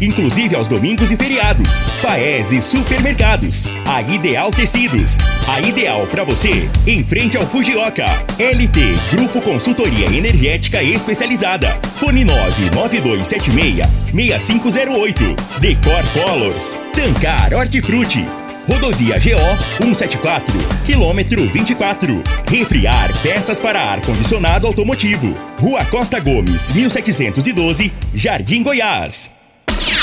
inclusive aos domingos e feriados. Paese Supermercados. A Ideal Tecidos. A ideal para você, em frente ao Fujioka. LT Grupo Consultoria Energética Especializada. Fone 99276 6508. Decor Colors. Tancar Hortifruti. Rodovia GO 174, quilômetro 24. Refriar peças para ar-condicionado automotivo. Rua Costa Gomes, 1712, Jardim Goiás.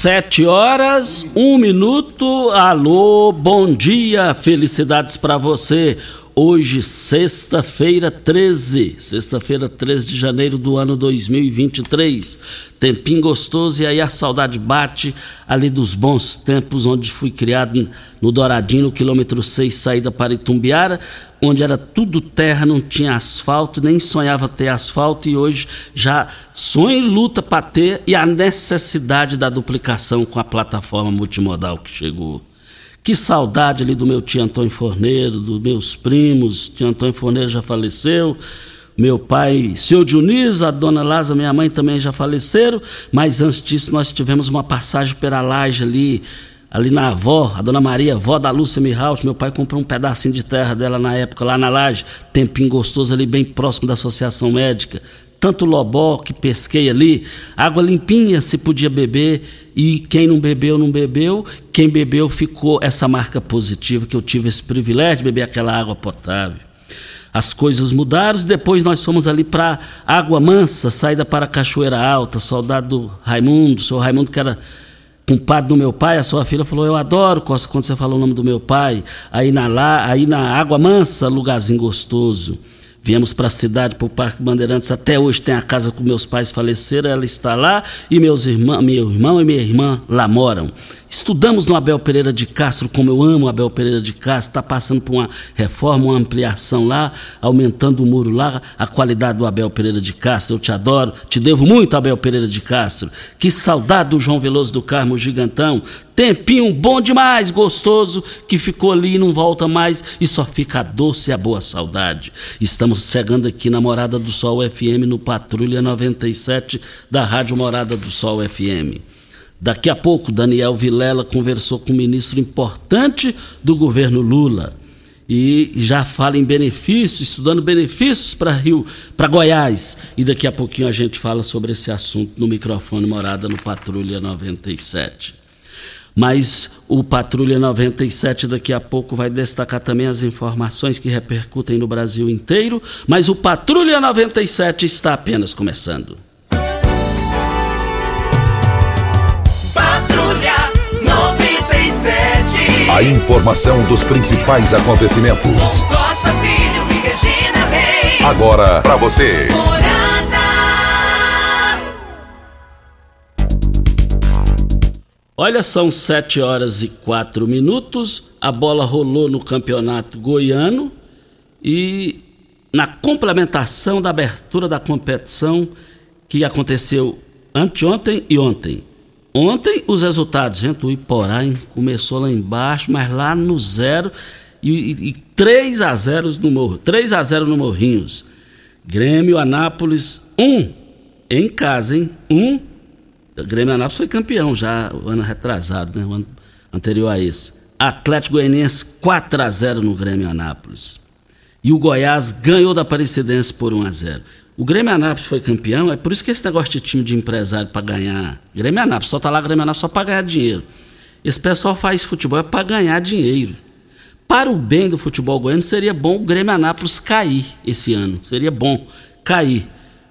Sete horas, um minuto. Alô, bom dia, felicidades para você. Hoje, sexta-feira 13, sexta-feira 13 de janeiro do ano 2023. Tempinho gostoso e aí a saudade bate ali dos bons tempos onde fui criado no Douradinho, no quilômetro 6, saída para Itumbiara, onde era tudo terra, não tinha asfalto, nem sonhava ter asfalto e hoje já sonho e luta para ter e a necessidade da duplicação com a plataforma multimodal que chegou. Que saudade ali do meu tio Antônio Forneiro, dos meus primos. Tio Antônio Forneiro já faleceu. Meu pai, seu Dionísio, a dona Laza, minha mãe também já faleceram. Mas antes disso, nós tivemos uma passagem pela laje ali, ali na avó, a dona Maria, avó da Lúcia Mihaut. Meu pai comprou um pedacinho de terra dela na época, lá na laje, tempinho gostoso ali, bem próximo da Associação Médica tanto lobó que pesquei ali, água limpinha se podia beber e quem não bebeu não bebeu, quem bebeu ficou essa marca positiva que eu tive esse privilégio de beber aquela água potável. As coisas mudaram, depois nós fomos ali para Água Mansa, saída para Cachoeira Alta, soldado Raimundo, o senhor Raimundo que era compadre do meu pai, a sua filha falou: Eu adoro Costa quando você falou o nome do meu pai. Aí na, lá, aí na Água Mansa, lugarzinho gostoso. Viemos para a cidade, para o Parque Bandeirantes. Até hoje tem a casa com meus pais faleceram, ela está lá e meus irmãos, meu irmão e minha irmã lá moram. Estudamos no Abel Pereira de Castro, como eu amo Abel Pereira de Castro, está passando por uma reforma, uma ampliação lá, aumentando o muro lá, a qualidade do Abel Pereira de Castro. Eu te adoro, te devo muito, Abel Pereira de Castro. Que saudade do João Veloso do Carmo Gigantão. Tempinho bom demais, gostoso, que ficou ali e não volta mais e só fica a doce e a boa saudade. Estamos chegando aqui na Morada do Sol FM, no Patrulha 97 da Rádio Morada do Sol FM. Daqui a pouco, Daniel Vilela conversou com um ministro importante do governo Lula e já fala em benefícios, estudando benefícios para Rio, para Goiás. E daqui a pouquinho a gente fala sobre esse assunto no microfone Morada no Patrulha 97. Mas o Patrulha 97 daqui a pouco vai destacar também as informações que repercutem no Brasil inteiro, mas o Patrulha 97 está apenas começando. A informação dos principais acontecimentos. Costa Filho e Regina Reis. Agora para você. Olha, são 7 horas e 4 minutos. A bola rolou no campeonato goiano e na complementação da abertura da competição que aconteceu anteontem e ontem. Ontem os resultados, gente, o Iporá começou lá embaixo, mas lá no zero e, e, e 3 a 0 no Morro, 3 a 0 no Morrinhos. Grêmio Anápolis 1 um, em casa, hein? 1 um, Grêmio Anápolis foi campeão já o ano retrasado, né? O ano anterior a esse. Atlético Goianiense 4 a 0 no Grêmio Anápolis. E o Goiás ganhou da Aparecidense por 1 a 0. O Grêmio Anápolis foi campeão, é por isso que esse negócio de time de empresário para ganhar. Grêmio Anápolis, só tá lá Grêmio Anápolis só para ganhar dinheiro. Esse pessoal faz futebol é para ganhar dinheiro. Para o bem do futebol goiano, seria bom o Grêmio Anápolis cair esse ano. Seria bom cair.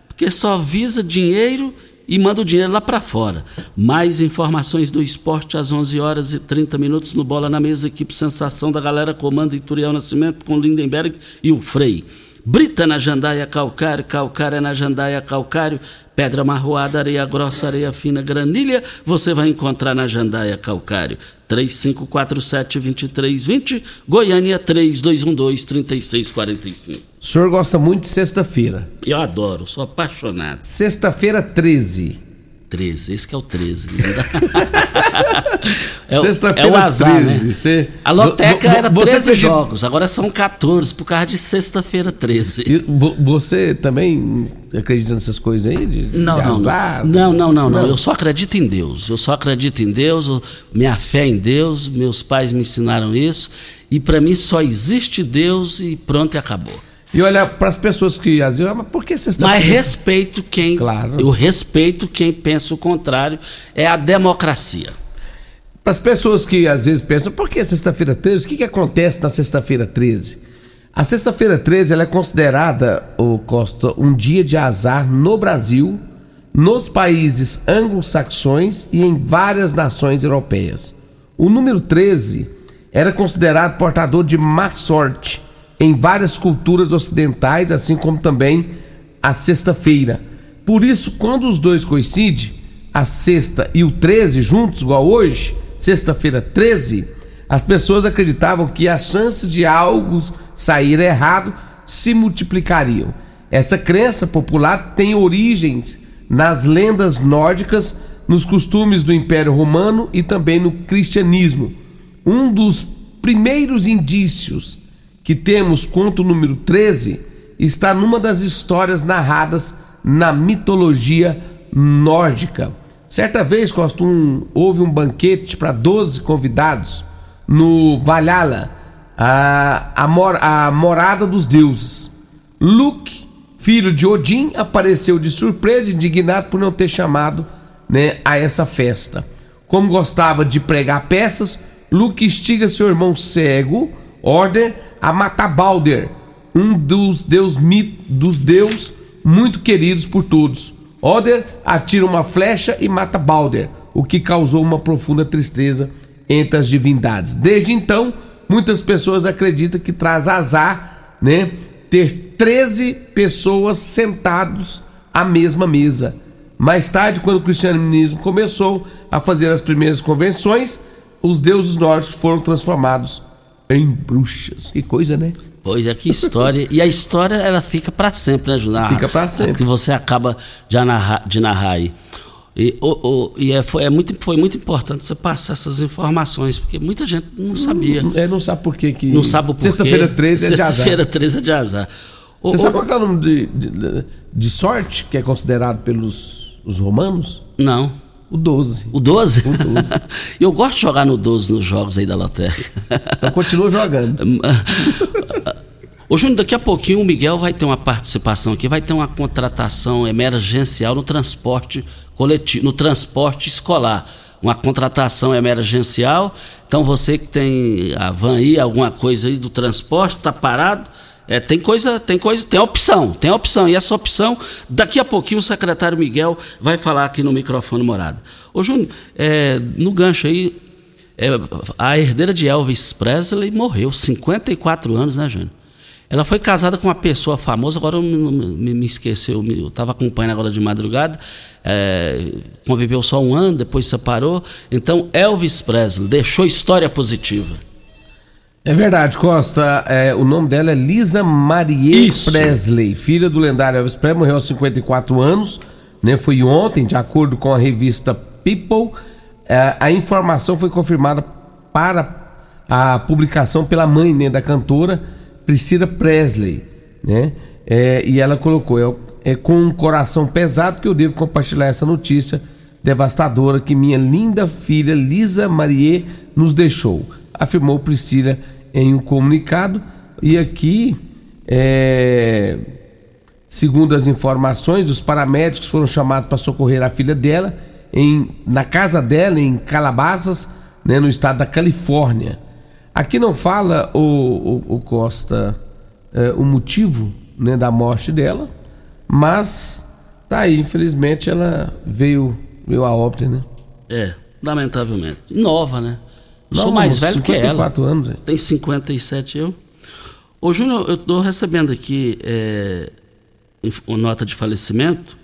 Porque só visa dinheiro e manda o dinheiro lá para fora. Mais informações do esporte às 11 horas e 30 minutos no Bola na Mesa, equipe Sensação da Galera, comando Ituriel Nascimento com Lindenberg e o Frei. Brita na jandaia calcário, calcário na jandaia calcário, pedra marroada, areia grossa, areia fina, granilha, você vai encontrar na jandaia calcário. 3547-2320, Goiânia 3212-3645. O senhor gosta muito de sexta-feira. Eu adoro, sou apaixonado. Sexta-feira 13. 13, esse que é o 13. é, Sexta-feira é o azar, 13. né? Você- A loteca era você 13 acredita- jogos, agora são 14 por causa de sexta-feira 13. E vo- Você também acredita nessas coisas aí? De, Não, de não, azar? não, não, não, não. Não. Eu só acredito em Deus. Eu só acredito em Deus. eu- Minha fé em Deus. Meus pais me ensinaram isso. E para mim só existe Deus e pronto e acabou. E olha, para as pessoas que às vezes, "Ah, mas por que Mas sexta-feira? respeito quem. Claro. Eu respeito quem pensa o contrário. É a democracia. Para as pessoas que às vezes pensam, por que sexta-feira 13? O que, que acontece na sexta-feira 13? A sexta-feira 13 ela é considerada, o Costa, um dia de azar no Brasil, nos países anglo-saxões e em várias nações europeias. O número 13 era considerado portador de má sorte em várias culturas ocidentais, assim como também a sexta-feira. Por isso, quando os dois coincidem, a sexta e o 13 juntos, igual hoje, sexta-feira 13, as pessoas acreditavam que as chances de algo sair errado se multiplicariam. Essa crença popular tem origens nas lendas nórdicas, nos costumes do Império Romano e também no cristianismo. Um dos primeiros indícios que temos quanto o número 13 está numa das histórias narradas na mitologia nórdica. Certa vez, Costa, houve um banquete para 12 convidados no Valhalla, a, a, mor- a morada dos deuses. Luke, filho de Odin, apareceu de surpresa, indignado por não ter chamado né, a essa festa. Como gostava de pregar peças, Luke instiga seu irmão cego, Order, a matar Balder, um dos deus, dos deus muito queridos por todos. Oder atira uma flecha e mata Balder, o que causou uma profunda tristeza entre as divindades. Desde então, muitas pessoas acreditam que traz azar, né? Ter 13 pessoas sentados à mesma mesa. Mais tarde, quando o cristianismo começou a fazer as primeiras convenções, os deuses nórdicos foram transformados em bruxas. Que coisa, né? Pois é, que história. e a história, ela fica para sempre, né, Júnior? Fica pra sempre. Que você acaba de narrar, de narrar aí. E, o, o- e é, foi, é muito, foi muito importante você passar essas informações, porque muita gente não sabia. É, não sabe por que que... Não sabe o porquê. Sexta-feira 13 é de azar. Sexta-feira 13 é de azar. O- Você o- sabe qual é o nome de, de, de sorte que é considerado pelos os romanos? Não. O 12. O 12? Eu gosto de jogar no 12 nos jogos aí da loteca. Então continua jogando. Ô Júnior, daqui a pouquinho o Miguel vai ter uma participação aqui, vai ter uma contratação emergencial no transporte coletivo, no transporte escolar. Uma contratação emergencial. Então você que tem a van aí, alguma coisa aí do transporte, está parado. É, tem coisa, tem coisa, tem opção, tem opção. E essa opção, daqui a pouquinho o secretário Miguel vai falar aqui no microfone morada. Ô Júnior, é, no gancho aí, é, a herdeira de Elvis Presley morreu, 54 anos, né, Júnior? Ela foi casada com uma pessoa famosa, agora eu me, me, esqueci, eu estava acompanhando agora de madrugada, é, conviveu só um ano, depois separou. Então, Elvis Presley deixou história positiva. É verdade, Costa. é, o nome dela é Lisa Marie. Presley, filha do lendário Elvis Presley, morreu aos 54 anos, né? Foi ontem, de acordo com a revista People. É, a informação foi confirmada para a publicação pela mãe né, da cantora, Priscila Presley, né? É, e ela colocou: é, é com um coração pesado que eu devo compartilhar essa notícia devastadora que minha linda filha Lisa Marie nos deixou, afirmou Priscila em um comunicado. E aqui, é, segundo as informações, os paramédicos foram chamados para socorrer a filha dela em, na casa dela, em Calabasas, né, no estado da Califórnia. Aqui não fala o, o, o Costa é, o motivo né, da morte dela, mas tá aí, infelizmente ela veio, veio a óbito, né? É, lamentavelmente. Nova, né? Nova, Sou mais velho que ela. anos. Tem 57 eu. Ô Júnior, eu estou recebendo aqui é, uma nota de falecimento.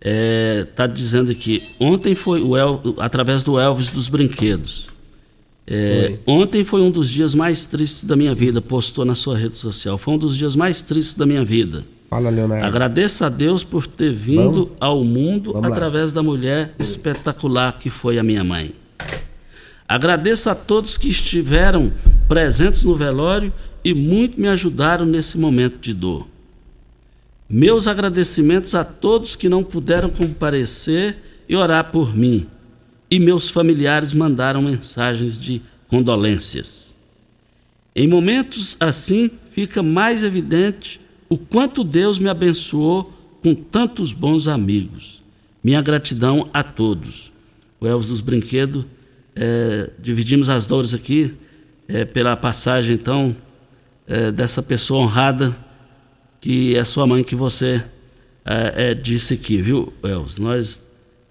Está é, dizendo aqui, ontem foi o El, através do Elvis dos Brinquedos. É, ontem foi um dos dias mais tristes da minha vida, postou na sua rede social. Foi um dos dias mais tristes da minha vida. Fala, Leonardo. Agradeço a Deus por ter vindo Vamos? ao mundo Vamos através lá. da mulher espetacular que foi a minha mãe. Agradeço a todos que estiveram presentes no velório e muito me ajudaram nesse momento de dor. Meus agradecimentos a todos que não puderam comparecer e orar por mim. E meus familiares mandaram mensagens de condolências. Em momentos assim, fica mais evidente o quanto Deus me abençoou com tantos bons amigos. Minha gratidão a todos. O Elvis dos Brinquedos, é, dividimos as dores aqui é, pela passagem, então, é, dessa pessoa honrada que é sua mãe que você é, é, disse aqui, viu, Els? Nós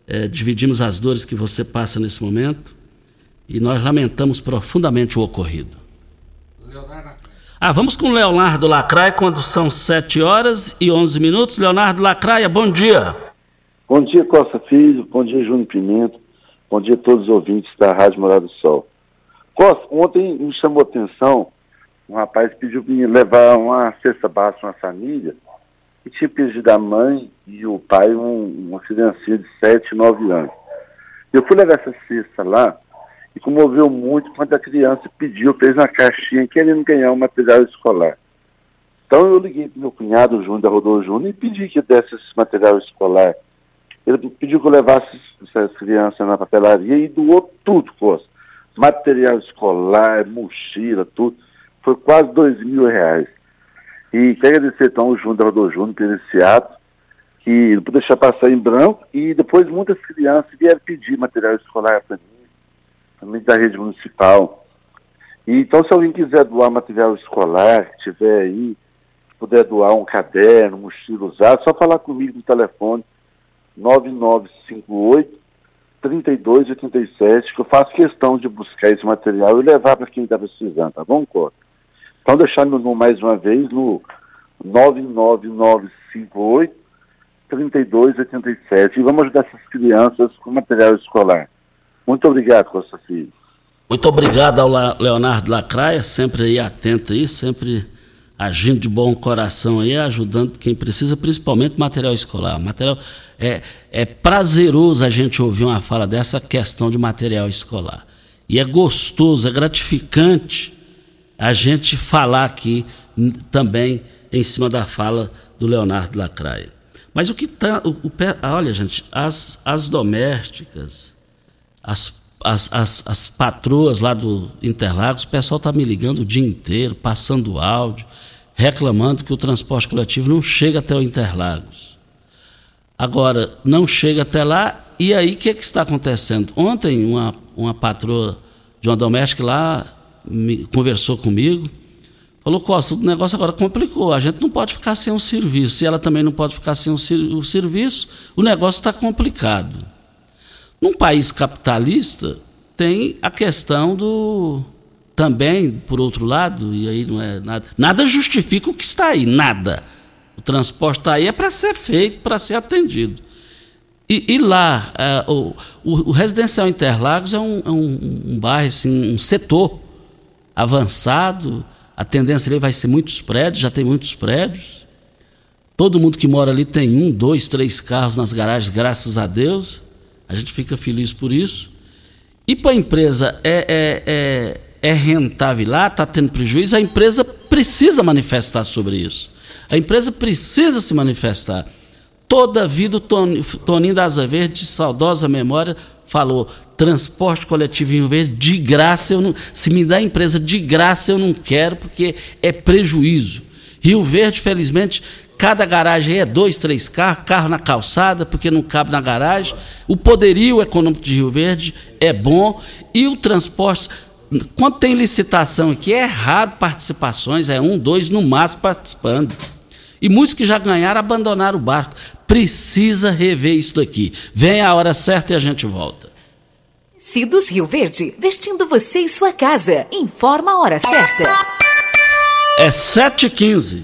é, dividimos as dores que você passa nesse momento e nós lamentamos profundamente o ocorrido. Ah, vamos com Leonardo Lacraia quando são 7 horas e 11 minutos. Leonardo Lacraia, bom dia. Bom dia, Costa Filho. Bom dia, Júnior Pimento. Bom dia a todos os ouvintes da Rádio Morada do Sol. Costa, ontem me chamou a atenção um rapaz pediu para me levar uma cesta básica uma família e tinha pedido a mãe e o pai um, uma criancinha de 7, 9 anos. Eu fui levar essa cesta lá e comoveu muito quando a criança pediu, fez uma caixinha querendo ganhar um material escolar. Então eu liguei para meu cunhado, o Júnior da Rodolfo Júnior, e pedi que desse esse material escolar. Ele pediu que eu levasse essas crianças na papelaria e doou tudo, Costa. Material escolar, mochila, tudo foi quase dois mil reais. E quero agradecer então o Júnior Rodolfo Júnior por esse ato, que não pude deixar passar em branco, e depois muitas crianças vieram pedir material escolar para mim, também da rede municipal. E, então, se alguém quiser doar material escolar, que tiver aí, puder doar um caderno, mochila usado, só falar comigo no telefone 9958 3287, que eu faço questão de buscar esse material e levar para quem está precisando, tá bom, Cota? Então, deixando no, mais uma vez no 99958 3287 e vamos ajudar essas crianças com material escolar. Muito obrigado, Costa Filho. Muito obrigado ao Leonardo Lacraia, sempre aí atento aí, sempre agindo de bom coração aí, ajudando quem precisa, principalmente material escolar. Material é, é prazeroso a gente ouvir uma fala dessa questão de material escolar. E é gostoso, é gratificante a gente falar aqui também em cima da fala do Leonardo Lacraia. Mas o que está. O, o, olha, gente, as, as domésticas, as, as, as, as patroas lá do Interlagos, o pessoal está me ligando o dia inteiro, passando áudio, reclamando que o transporte coletivo não chega até o Interlagos. Agora, não chega até lá, e aí o que, que está acontecendo? Ontem, uma, uma patroa de uma doméstica lá me, conversou comigo, falou, Costa, o negócio agora complicou, a gente não pode ficar sem um serviço, e ela também não pode ficar sem o, o serviço, o negócio está complicado. Num país capitalista, tem a questão do. Também, por outro lado, e aí não é nada. Nada justifica o que está aí, nada. O transporte está aí é para ser feito, para ser atendido. E, e lá, é, o, o, o, Residencial Interlagos é um, é um, um bairro, assim, um setor avançado, a tendência ali vai ser muitos prédios, já tem muitos prédios. Todo mundo que mora ali tem um, dois, três carros nas garagens, graças a Deus. A gente fica feliz por isso. E para a empresa é, é, é, é rentável lá, está tendo prejuízo, a empresa precisa manifestar sobre isso. A empresa precisa se manifestar. Toda a vida o Toninho das Verde, de saudosa memória, falou: transporte coletivo em Rio Verde de graça, eu não, se me dá empresa de graça eu não quero porque é prejuízo. Rio Verde, felizmente, cada garagem é dois, três carros, carro na calçada, porque não cabe na garagem. O poderio econômico de Rio Verde é bom e o transporte. Quando tem licitação aqui, é raro participações, é um, dois no máximo participando. E muitos que já ganharam abandonaram o barco. Precisa rever isso daqui. Vem a hora certa e a gente volta. Cidos Rio Verde, vestindo você e sua casa. Informa a hora certa. É 7h15.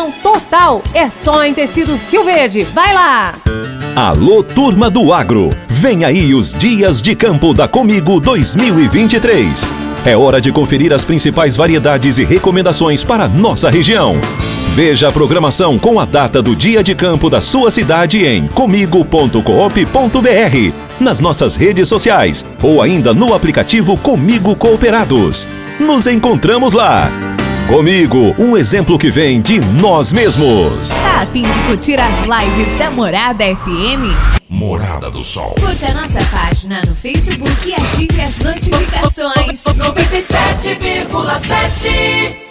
total. É só em tecidos Rio Verde. Vai lá! Alô, turma do agro! Vem aí os Dias de Campo da Comigo 2023. É hora de conferir as principais variedades e recomendações para nossa região. Veja a programação com a data do dia de campo da sua cidade em comigo.coop.br, nas nossas redes sociais ou ainda no aplicativo Comigo Cooperados. Nos encontramos lá! Comigo, um exemplo que vem de nós mesmos. Tá a fim de curtir as lives da Morada FM? Morada do Sol. Curta nossa página no Facebook e ative as notificações. 97,7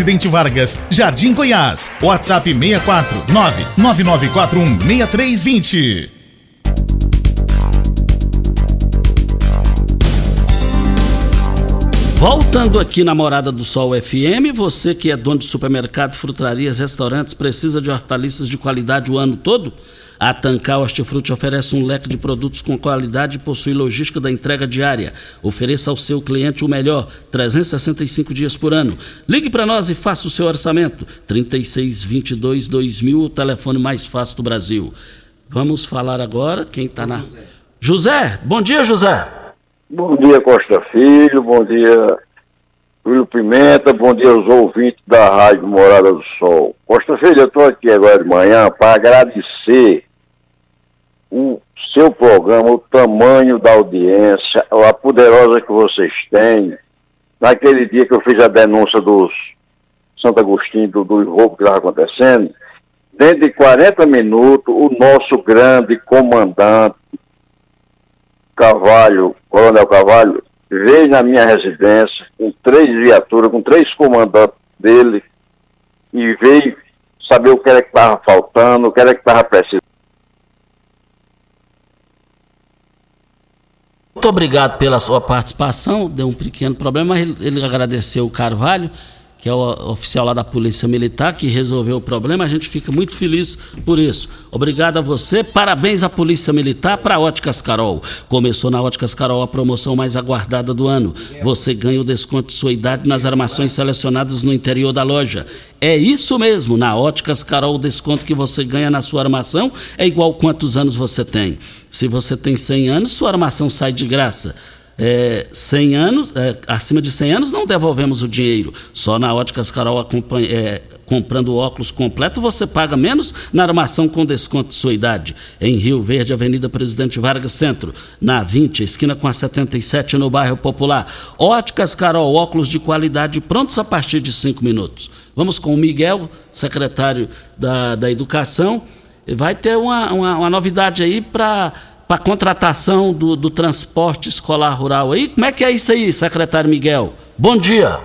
Vargas, Jardim Goiás. WhatsApp 64 99941 6320. Voltando aqui na Morada do Sol FM, você que é dono de supermercado, frutarias, restaurantes, precisa de hortaliças de qualidade o ano todo? A Tancar Hortifruti oferece um leque de produtos com qualidade e possui logística da entrega diária. Ofereça ao seu cliente o melhor, 365 dias por ano. Ligue para nós e faça o seu orçamento. 3622 2000, o telefone mais fácil do Brasil. Vamos falar agora quem está na. José, bom dia, José. Bom dia, Costa Filho, bom dia, Júlio Pimenta, bom dia aos ouvintes da Rádio Morada do Sol. Costa Filho, eu estou aqui agora de manhã para agradecer o seu programa, o tamanho da audiência, a poderosa que vocês têm. Naquele dia que eu fiz a denúncia dos Santo Agostinho, do, do roubo que estava acontecendo, dentro de 40 minutos, o nosso grande comandante, Carvalho, Coronel Carvalho, veio na minha residência com três viaturas, com três comandantes dele, e veio saber o que era que estava faltando, o que era que estava precisando. Muito obrigado pela sua participação. Deu um pequeno problema, mas ele, agradeceu o Carvalho, que é o oficial lá da Polícia Militar, que resolveu o problema. A gente fica muito feliz por isso. Obrigado a você. Parabéns à Polícia Militar para a Óticas Carol. Começou na Óticas Carol a promoção mais aguardada do ano. Você ganha o desconto de sua idade nas armações selecionadas no interior da loja. É isso mesmo, na Óticas Carol, o desconto que você ganha na sua armação é igual quantos anos você tem. Se você tem 100 anos, sua armação sai de graça. É, 100 anos, é, acima de 100 anos não devolvemos o dinheiro. Só na Óticas Carol é, comprando óculos completo você paga menos na armação com desconto de sua idade. Em Rio Verde, Avenida Presidente Vargas Centro, na 20, esquina com a 77 no bairro Popular. Óticas Carol, óculos de qualidade prontos a partir de 5 minutos. Vamos com o Miguel, secretário da, da Educação. Vai ter uma, uma, uma novidade aí para para contratação do, do transporte escolar rural aí. Como é que é isso aí, secretário Miguel? Bom dia.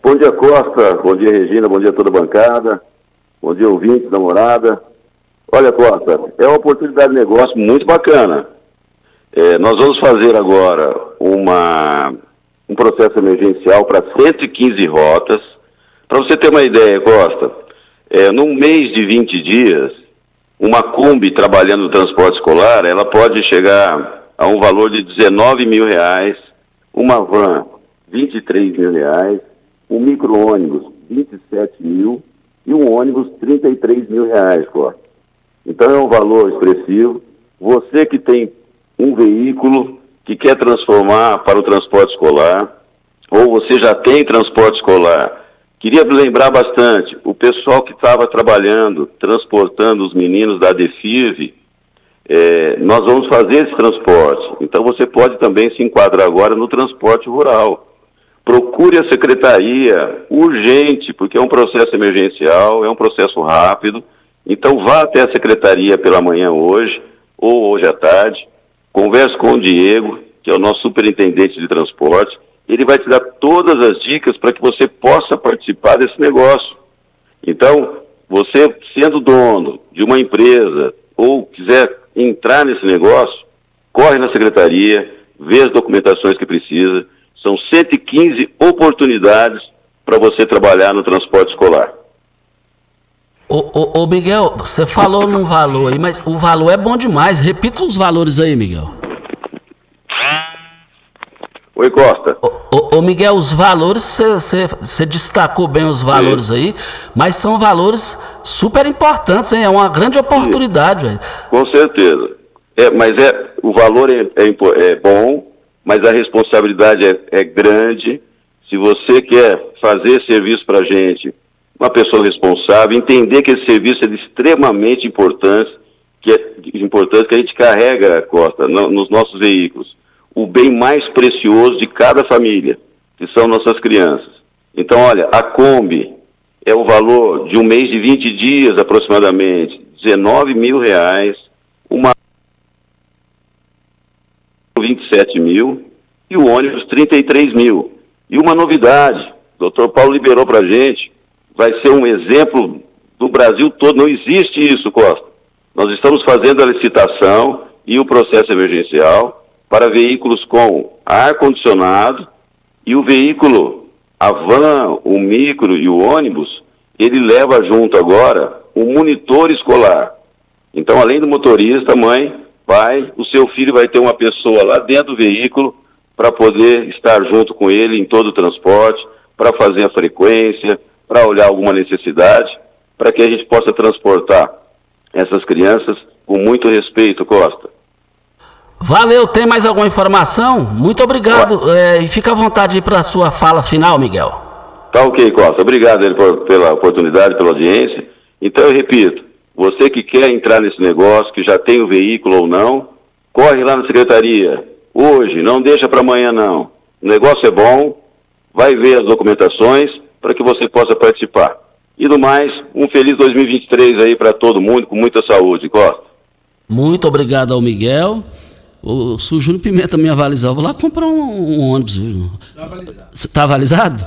Bom dia, Costa. Bom dia, Regina. Bom dia a toda a bancada. Bom dia, ouvintes da morada. Olha, Costa, é uma oportunidade de negócio muito bacana. É, nós vamos fazer agora uma, um processo emergencial para 115 rotas. Para você ter uma ideia, Costa, é, num mês de 20 dias, uma Kombi trabalhando no transporte escolar, ela pode chegar a um valor de 19 mil reais, uma van 23 mil reais, um micro-ônibus 27 mil e um ônibus 33 mil reais, Costa. Então é um valor expressivo. Você que tem um veículo que quer transformar para o transporte escolar, ou você já tem transporte escolar, queria lembrar bastante, o pessoal que estava trabalhando, transportando os meninos da DEFIV, é, nós vamos fazer esse transporte. Então você pode também se enquadrar agora no transporte rural. Procure a secretaria urgente, porque é um processo emergencial, é um processo rápido. Então vá até a secretaria pela manhã hoje, ou hoje à tarde, converse com o Diego, que é o nosso superintendente de transporte, ele vai te dar todas as dicas para que você possa participar desse negócio. Então, você sendo dono de uma empresa ou quiser entrar nesse negócio, corre na secretaria, vê as documentações que precisa. São 115 oportunidades para você trabalhar no transporte escolar. Ô, ô, ô, Miguel, você falou num valor aí, mas o valor é bom demais. Repita os valores aí, Miguel. Oi, Costa. Ô, ô Miguel, os valores, você destacou bem os valores Sim. aí, mas são valores super importantes, hein? É uma grande oportunidade, velho. Com certeza. É, mas é, o valor é, é, é bom, mas a responsabilidade é, é grande. Se você quer fazer serviço para gente, uma pessoa responsável, entender que esse serviço é de extremamente importância, que é importante que a gente carrega, Costa, no, nos nossos veículos, o bem mais precioso de cada família, que são nossas crianças. Então, olha, a Kombi é o valor de um mês de 20 dias aproximadamente, 19 mil reais, uma 27 mil e o ônibus 33 mil. E uma novidade, o doutor Paulo liberou para a gente, vai ser um exemplo do Brasil todo. Não existe isso, Costa. Nós estamos fazendo a licitação e o processo emergencial para veículos com ar-condicionado e o veículo, a van, o micro e o ônibus, ele leva junto agora um monitor escolar. Então, além do motorista, mãe, pai, o seu filho vai ter uma pessoa lá dentro do veículo para poder estar junto com ele em todo o transporte, para fazer a frequência, para olhar alguma necessidade, para que a gente possa transportar essas crianças com muito respeito, Costa. Valeu, tem mais alguma informação? Muito obrigado. É, e fica à vontade para a sua fala final, Miguel. Tá ok, Costa. Obrigado ele, por, pela oportunidade, pela audiência. Então eu repito, você que quer entrar nesse negócio, que já tem o veículo ou não, corre lá na secretaria. Hoje, não deixa para amanhã não. O negócio é bom, vai ver as documentações para que você possa participar. E do mais, um feliz 2023 aí para todo mundo, com muita saúde, Costa. Muito obrigado ao Miguel. O, se o Júnior Pimenta me avalizar, eu vou lá comprar um, um ônibus. Está avalizado. Está avalizado?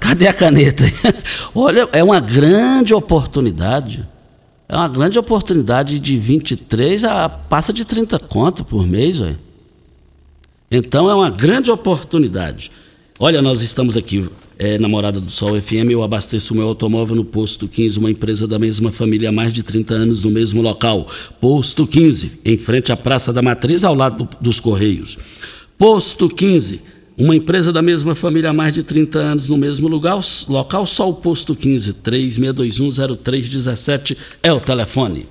Cadê a caneta? Olha, é uma grande oportunidade. É uma grande oportunidade de 23 a passa de 30 conto por mês, velho. Então é uma grande oportunidade. Olha, nós estamos aqui é, Namorada do Sol FM, eu abasteço meu automóvel no Posto 15, uma empresa da mesma família há mais de 30 anos no mesmo local. Posto 15, em frente à Praça da Matriz, ao lado do, dos Correios. Posto 15, uma empresa da mesma família há mais de 30 anos no mesmo lugar, local, só o Posto 15, 36210317 é o telefone.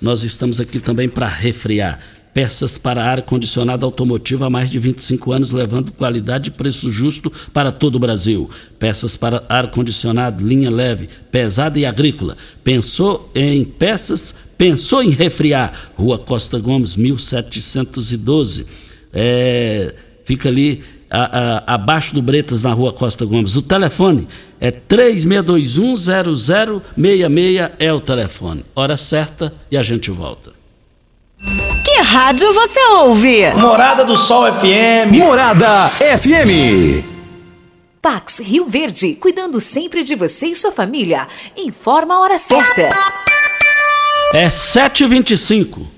Nós estamos aqui também para refriar peças para ar-condicionado automotivo há mais de 25 anos, levando qualidade e preço justo para todo o Brasil. Peças para ar-condicionado, linha leve, pesada e agrícola. Pensou em peças? Pensou em refriar? Rua Costa Gomes, 1712. É, fica ali a, a, abaixo do Bretas, na rua Costa Gomes. O telefone é 36210066 é o telefone. Hora certa e a gente volta. Que rádio você ouve? Morada do Sol FM. Morada FM. Pax Rio Verde, cuidando sempre de você e sua família. Informa a hora certa. É 7h25.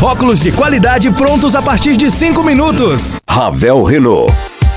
Óculos de qualidade prontos a partir de 5 minutos. Ravel Renault.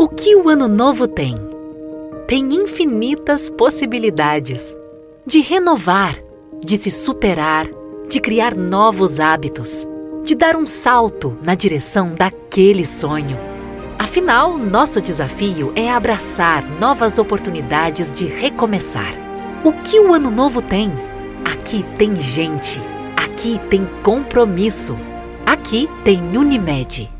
O que o Ano Novo tem? Tem infinitas possibilidades de renovar, de se superar, de criar novos hábitos, de dar um salto na direção daquele sonho. Afinal, nosso desafio é abraçar novas oportunidades de recomeçar. O que o Ano Novo tem? Aqui tem gente, aqui tem compromisso, aqui tem Unimed.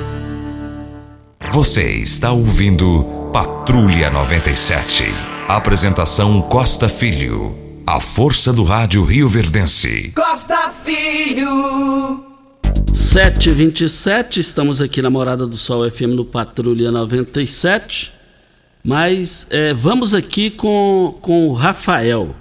Você está ouvindo Patrulha 97. Apresentação Costa Filho. A força do rádio Rio Verdense. Costa Filho. 7h27, estamos aqui na Morada do Sol FM no Patrulha 97. Mas é, vamos aqui com, com o Rafael.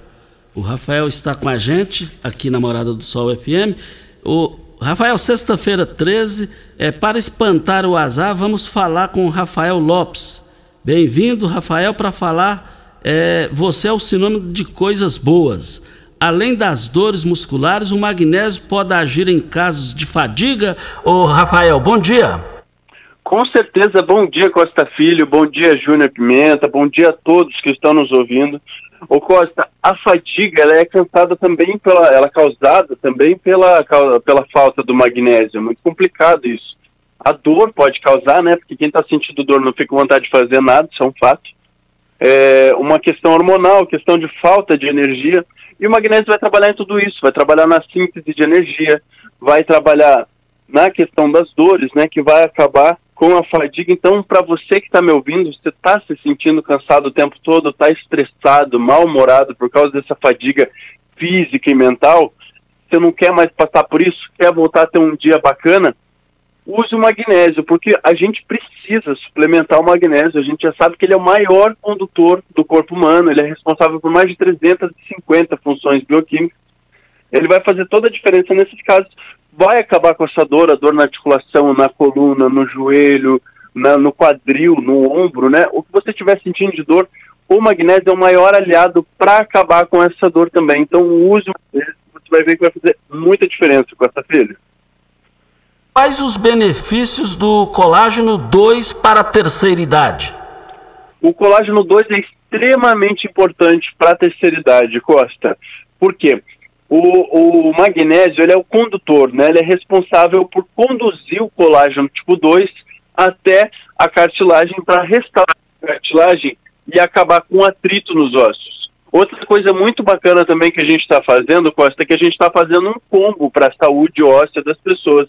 O Rafael está com a gente aqui na Morada do Sol FM. O Rafael, sexta-feira 13, é, para espantar o azar, vamos falar com o Rafael Lopes. Bem-vindo, Rafael, para falar. É, você é o sinônimo de coisas boas. Além das dores musculares, o magnésio pode agir em casos de fadiga? Ô, Rafael, bom dia. Com certeza, bom dia Costa Filho, bom dia Júnior Pimenta, bom dia a todos que estão nos ouvindo. Ô Costa, a fadiga ela é causada também pela, ela é causada também pela, pela falta do magnésio. É muito complicado isso. A dor pode causar, né? Porque quem está sentindo dor não fica com vontade de fazer nada, isso é um fato. É uma questão hormonal, questão de falta de energia. E o magnésio vai trabalhar em tudo isso, vai trabalhar na síntese de energia, vai trabalhar na questão das dores, né? Que vai acabar com a fadiga. Então, para você que está me ouvindo, você está se sentindo cansado o tempo todo, está estressado, mal-humorado por causa dessa fadiga física e mental, você não quer mais passar por isso, quer voltar a ter um dia bacana, use o magnésio, porque a gente precisa suplementar o magnésio. A gente já sabe que ele é o maior condutor do corpo humano, ele é responsável por mais de 350 funções bioquímicas. Ele vai fazer toda a diferença nesses casos vai acabar com essa dor, a dor na articulação, na coluna, no joelho, na, no quadril, no ombro, né? O que você estiver sentindo de dor, o magnésio é o maior aliado para acabar com essa dor também. Então, o uso, você vai ver que vai fazer muita diferença com essa filha. Quais os benefícios do colágeno 2 para a terceira idade? O colágeno 2 é extremamente importante para a terceira idade, Costa. Por quê? O, o magnésio ele é o condutor, né? ele é responsável por conduzir o colágeno tipo 2 até a cartilagem para restaurar a cartilagem e acabar com atrito nos ossos. Outra coisa muito bacana também que a gente está fazendo, Costa, é que a gente está fazendo um combo para a saúde óssea das pessoas.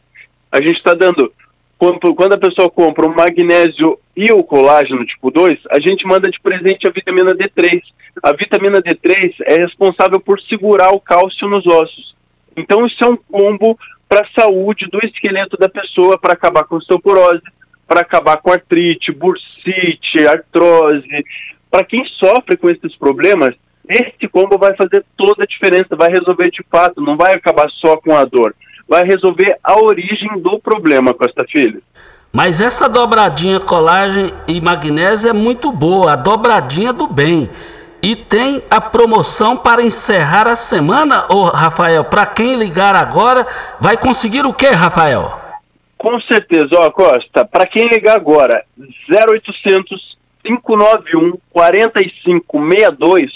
A gente está dando quando, quando a pessoa compra o magnésio e o colágeno tipo 2, a gente manda de presente a vitamina D3. A vitamina D3 é responsável por segurar o cálcio nos ossos. Então isso é um combo para a saúde do esqueleto da pessoa, para acabar com osteoporose, para acabar com artrite, bursite, artrose. Para quem sofre com esses problemas, esse combo vai fazer toda a diferença, vai resolver de fato, não vai acabar só com a dor, vai resolver a origem do problema, Costa Filho. Mas essa dobradinha colágeno e magnésio é muito boa, a dobradinha do bem. E tem a promoção para encerrar a semana, ô Rafael. Para quem ligar agora, vai conseguir o que, Rafael? Com certeza, ó Costa, para quem ligar agora, 0800 591 4562,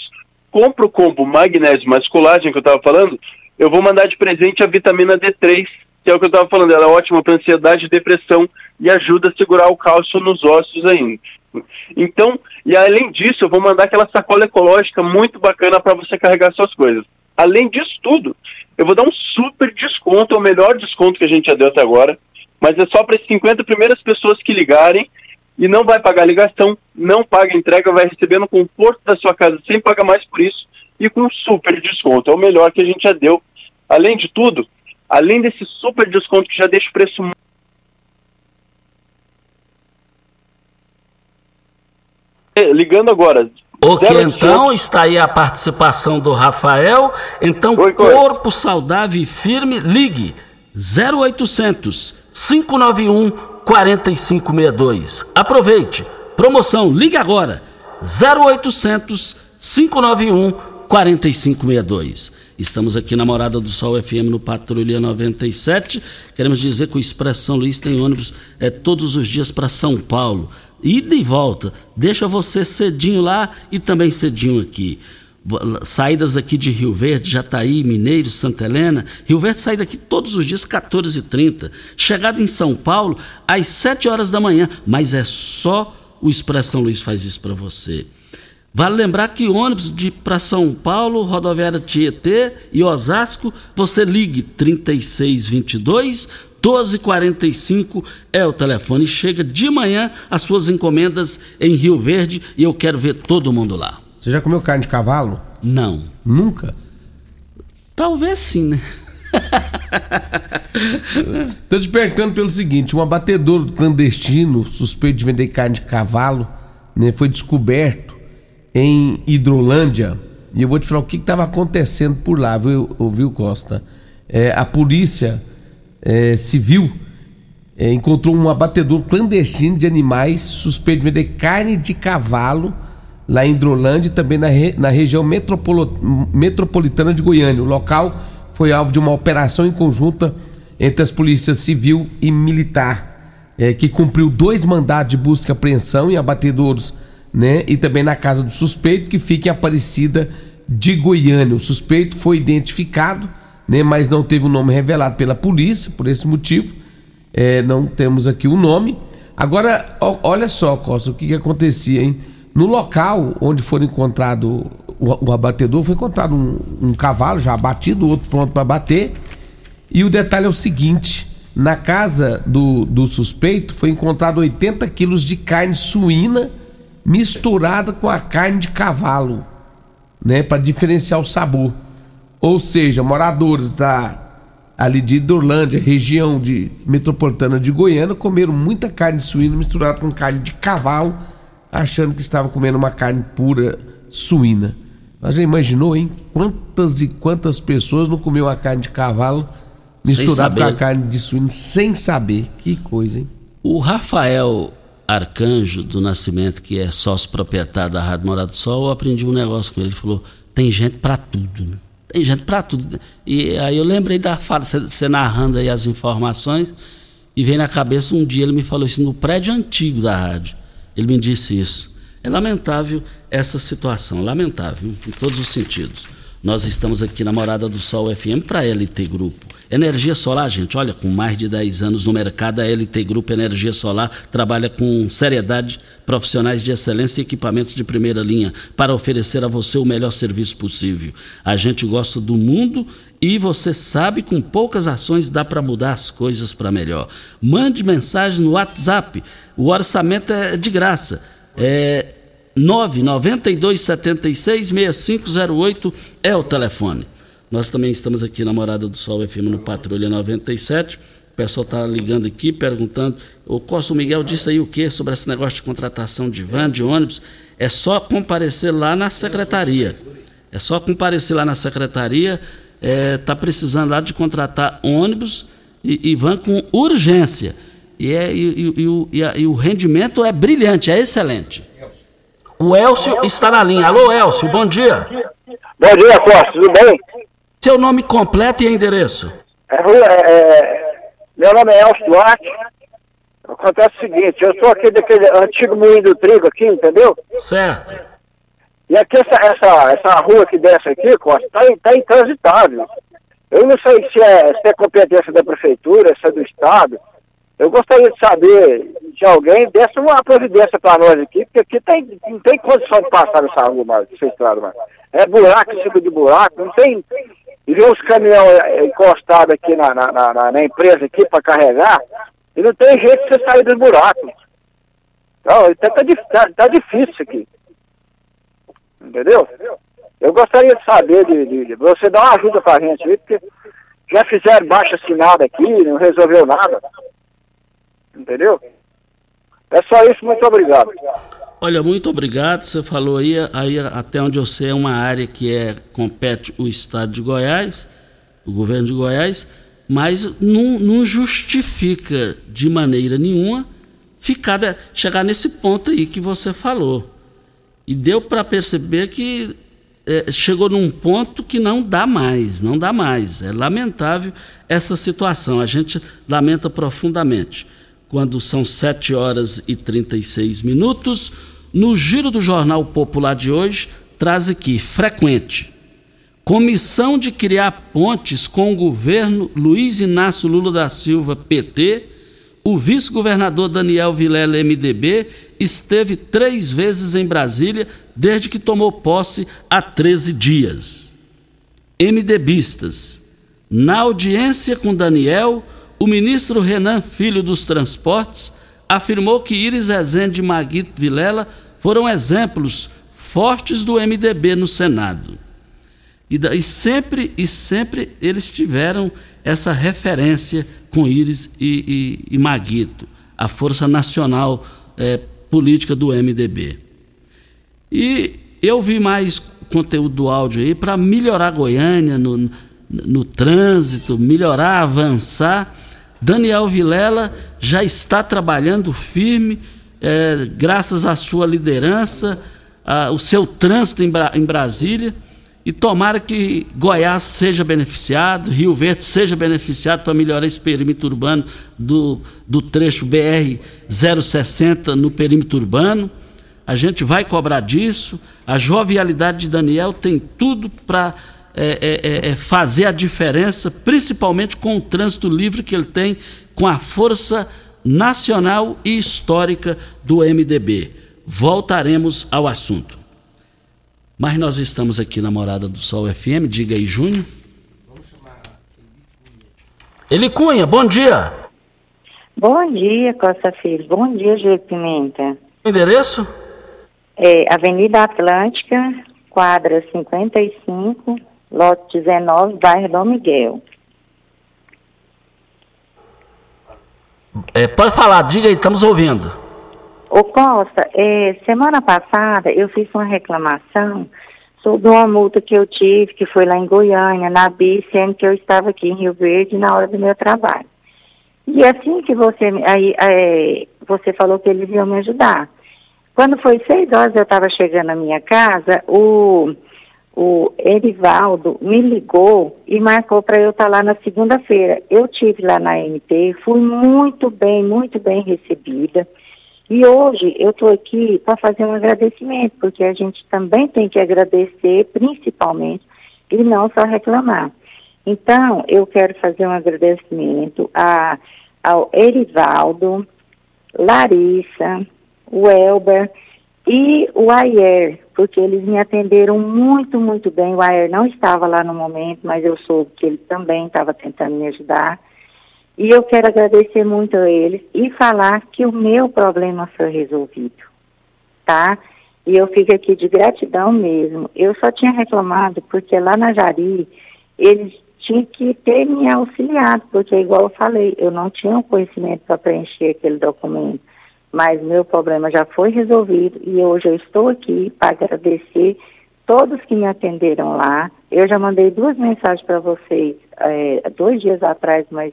compra o combo magnésio mais colágeno que eu estava falando, eu vou mandar de presente a vitamina D3, que é o que eu estava falando, ela é ótima para ansiedade depressão e ajuda a segurar o cálcio nos ossos ainda. Então, e além disso, eu vou mandar aquela sacola ecológica muito bacana para você carregar suas coisas. Além disso tudo, eu vou dar um super desconto, é o melhor desconto que a gente já deu até agora, mas é só para as 50 primeiras pessoas que ligarem e não vai pagar ligação, não paga entrega, vai receber no conforto da sua casa sem pagar mais por isso e com super desconto. É o melhor que a gente já deu. Além de tudo, além desse super desconto que já deixa o preço ligando agora. Ok, então está aí a participação do Rafael. Então, Oi, corpo saudável e firme, ligue 0800 591 4562. Aproveite. Promoção, ligue agora. 0800 591 4562. Estamos aqui na Morada do Sol FM no Patrulha 97. Queremos dizer que o Expressão Luiz tem ônibus é, todos os dias para São Paulo ida e volta. Deixa você cedinho lá e também cedinho aqui. Saídas aqui de Rio Verde, Jataí, Mineiro, Santa Helena. Rio Verde sai daqui todos os dias, 14h30. Chegada em São Paulo, às 7 horas da manhã. Mas é só o Expressão Luiz faz isso para você. Vale lembrar que ônibus de para São Paulo, rodoviária Tietê e Osasco, você ligue 3622 1245 é o telefone. Chega de manhã as suas encomendas em Rio Verde e eu quero ver todo mundo lá. Você já comeu carne de cavalo? Não. Nunca? Talvez sim, né? Tô te perguntando pelo seguinte: um abatedor clandestino suspeito de vender carne de cavalo né, foi descoberto em Hidrolândia. E eu vou te falar o que estava acontecendo por lá, viu, viu Costa? É, a polícia é, civil é, encontrou um abatedor clandestino de animais suspeito de vender carne de cavalo lá em Hidrolândia e também na, re, na região metropolitana de Goiânia. O local foi alvo de uma operação em conjunta entre as polícias civil e militar, é, que cumpriu dois mandados de busca e apreensão em abatedouros, né? E também na casa do suspeito, que fica em Aparecida de Goiânia. O suspeito foi identificado né, mas não teve o nome revelado pela polícia, por esse motivo. É, não temos aqui o nome. Agora, olha só, Costa, o que, que acontecia, hein? No local onde foi encontrado o, o abatedor, foi encontrado um, um, cavalo já abatido, outro pronto para bater. E o detalhe é o seguinte: na casa do, do suspeito foi encontrado 80 quilos de carne suína misturada com a carne de cavalo, né, para diferenciar o sabor. Ou seja, moradores da ali de Idorlândia, região de metropolitana de Goiânia, comeram muita carne suína misturada com carne de cavalo, achando que estavam comendo uma carne pura suína. Mas já imaginou, hein? Quantas e quantas pessoas não comeu a carne de cavalo misturada com a carne de suína sem saber? Que coisa, hein? O Rafael Arcanjo do Nascimento, que é sócio proprietário da Rádio Morado do Sol, eu aprendi um negócio com ele. Ele falou: tem gente para tudo, né? Tem gente para tudo. E aí eu lembrei da fala, você narrando aí as informações, e veio na cabeça um dia ele me falou isso no prédio antigo da rádio. Ele me disse isso. É lamentável essa situação, lamentável, em todos os sentidos. Nós estamos aqui na Morada do Sol FM para LT Grupo. Energia solar, gente, olha, com mais de 10 anos no mercado, a LT Grupo Energia Solar trabalha com seriedade, profissionais de excelência e equipamentos de primeira linha para oferecer a você o melhor serviço possível. A gente gosta do mundo e você sabe, com poucas ações dá para mudar as coisas para melhor. Mande mensagem no WhatsApp, o orçamento é de graça. É 992766508 é o telefone. Nós também estamos aqui na Morada do Sol FM no Patrulha 97. O pessoal está ligando aqui perguntando. O Costa Miguel disse aí o que sobre esse negócio de contratação de van, de ônibus. É só comparecer lá na secretaria. É só comparecer lá na secretaria. Está é, tá precisando lá de contratar ônibus e, e van com urgência. E, é, e, e, e, o, e o rendimento é brilhante, é excelente. O Elcio está na linha. Alô, Elcio, bom dia. Bom dia, Costa, tudo bem? Seu nome completo e endereço? É, é, é, meu nome é Elcio Duarte. Acontece o seguinte, eu sou aqui daquele antigo moinho do trigo aqui, entendeu? Certo. E aqui essa, essa, essa rua que desce aqui, Costa, tá, tá intransitável. Eu não sei se é, se é competência da prefeitura, se é do Estado. Eu gostaria de saber de alguém desse uma providência para nós aqui, porque aqui tem, não tem condição de passar nessa rua mais, essa estrada mais. É buraco em cima de buraco, não tem. E ver os caminhões é, encostados aqui na, na, na, na empresa aqui para carregar, e não tem jeito de você sair dos buracos. Então, tá, tá, tá, tá difícil aqui. Entendeu? Eu gostaria de saber de, de, de você dar uma ajuda para a gente aí, porque já fizeram baixa assinada aqui, não resolveu nada. Entendeu? É só isso, muito obrigado. Olha, muito obrigado. Você falou aí, aí até onde eu sei é uma área que é compete o estado de Goiás, o governo de Goiás, mas não, não justifica de maneira nenhuma ficar chegar nesse ponto aí que você falou. E deu para perceber que é, chegou num ponto que não dá mais, não dá mais. É lamentável essa situação. A gente lamenta profundamente quando são 7 horas e 36 minutos. No giro do Jornal Popular de hoje, traz aqui, frequente. Comissão de criar pontes com o governo Luiz Inácio Lula da Silva, PT, o vice-governador Daniel Vilela, MDB, esteve três vezes em Brasília desde que tomou posse há 13 dias. MDBistas. Na audiência com Daniel, o ministro Renan Filho dos Transportes afirmou que Iris Rezende e Maguito Vilela foram exemplos fortes do MDB no Senado. E, e, sempre, e sempre eles tiveram essa referência com Iris e, e, e Maguito, a força nacional é, política do MDB. E eu vi mais conteúdo do áudio aí para melhorar Goiânia no, no trânsito, melhorar, avançar Daniel Vilela já está trabalhando firme, é, graças à sua liderança, a, o seu trânsito em, Bra em Brasília. E tomara que Goiás seja beneficiado, Rio Verde seja beneficiado para melhorar esse perímetro urbano do, do trecho BR 060 no perímetro urbano. A gente vai cobrar disso. A jovialidade de Daniel tem tudo para é, é, é, é, fazer a diferença, principalmente com o trânsito livre que ele tem, com a força nacional e histórica do MDB. Voltaremos ao assunto. Mas nós estamos aqui na Morada do Sol FM, diga aí, Júnior. Eli Cunha, bom dia. Bom dia, Costa Filho. Bom dia, Júlio Pimenta. Endereço? É, Avenida Atlântica, quadra 55, lote 19, bairro Dom Miguel. É, pode falar, diga aí, estamos ouvindo. Ô Costa, é, semana passada eu fiz uma reclamação sobre uma multa que eu tive, que foi lá em Goiânia, na BIS, sendo que eu estava aqui em Rio Verde na hora do meu trabalho. E assim que você, aí, é, você falou que eles iam me ajudar. Quando foi seis horas eu estava chegando na minha casa, o o Erivaldo me ligou e marcou para eu estar tá lá na segunda-feira. Eu tive lá na MP, fui muito bem, muito bem recebida. E hoje eu estou aqui para fazer um agradecimento, porque a gente também tem que agradecer, principalmente, e não só reclamar. Então, eu quero fazer um agradecimento a, ao Erivaldo, Larissa, o Elber e o Ayer, porque eles me atenderam muito, muito bem. O Ayer não estava lá no momento, mas eu soube que ele também estava tentando me ajudar. E eu quero agradecer muito a eles e falar que o meu problema foi resolvido, tá? E eu fico aqui de gratidão mesmo. Eu só tinha reclamado porque lá na Jari eles tinham que ter me auxiliado, porque igual eu falei, eu não tinha o conhecimento para preencher aquele documento. Mas meu problema já foi resolvido e hoje eu estou aqui para agradecer todos que me atenderam lá. Eu já mandei duas mensagens para vocês é, dois dias atrás, mas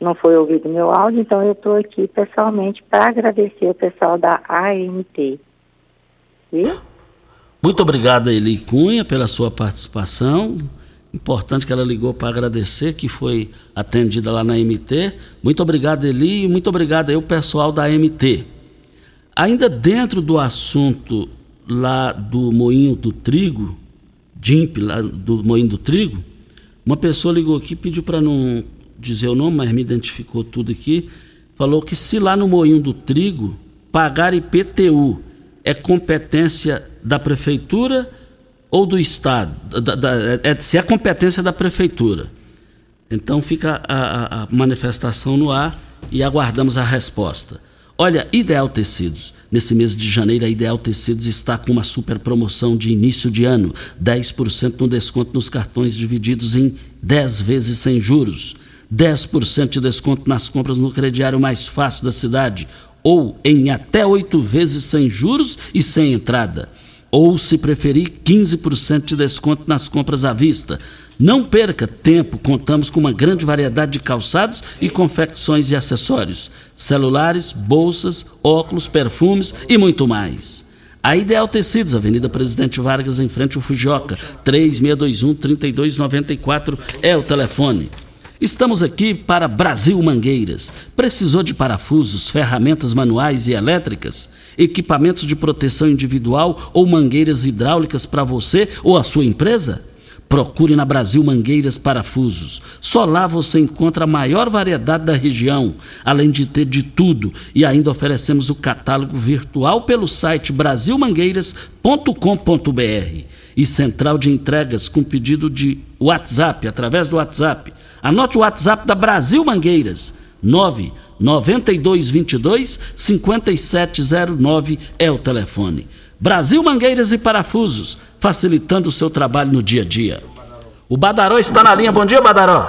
não foi ouvido meu áudio, então eu estou aqui pessoalmente para agradecer o pessoal da AMT. Viu? Muito obrigado, Eli Cunha, pela sua participação. Importante que ela ligou para agradecer, que foi atendida lá na MT. Muito obrigado, Eli, e muito obrigado aí o pessoal da MT. Ainda dentro do assunto lá do Moinho do Trigo, DIMP, lá do Moinho do Trigo, uma pessoa ligou aqui, pediu para não dizer o nome, mas me identificou tudo aqui, falou que se lá no Moinho do Trigo pagar IPTU é competência da prefeitura ou do Estado? Da, da, é, se é competência da prefeitura. Então fica a, a, manifestação no ar e aguardamos a resposta. Olha, Ideal Tecidos. Nesse mês de janeiro, a Ideal Tecidos está com uma super promoção de início de ano: 10% no desconto nos cartões divididos em 10 vezes sem juros. 10% de desconto nas compras no crediário mais fácil da cidade, ou em até oito vezes sem juros e sem entrada. Ou, se preferir, 15% de desconto nas compras à vista. Não perca tempo, contamos com uma grande variedade de calçados e confecções e acessórios: celulares, bolsas, óculos, perfumes e muito mais. A Ideal Tecidos, Avenida Presidente Vargas, em frente ao Fujioka, 3621-3294 é o telefone. Estamos aqui para Brasil Mangueiras. Precisou de parafusos, ferramentas manuais e elétricas, equipamentos de proteção individual ou mangueiras hidráulicas para você ou a sua empresa? Procure na Brasil Mangueiras Parafusos. Só lá você encontra a maior variedade da região, além de ter de tudo. E ainda oferecemos o catálogo virtual pelo site brasilmangueiras.com.br e central de entregas com pedido de WhatsApp, através do WhatsApp Anote o WhatsApp da Brasil Mangueiras. 9 9222 5709 é o telefone. Brasil Mangueiras e Parafusos, facilitando o seu trabalho no dia a dia. O Badaró está na linha. Bom dia, Badaró.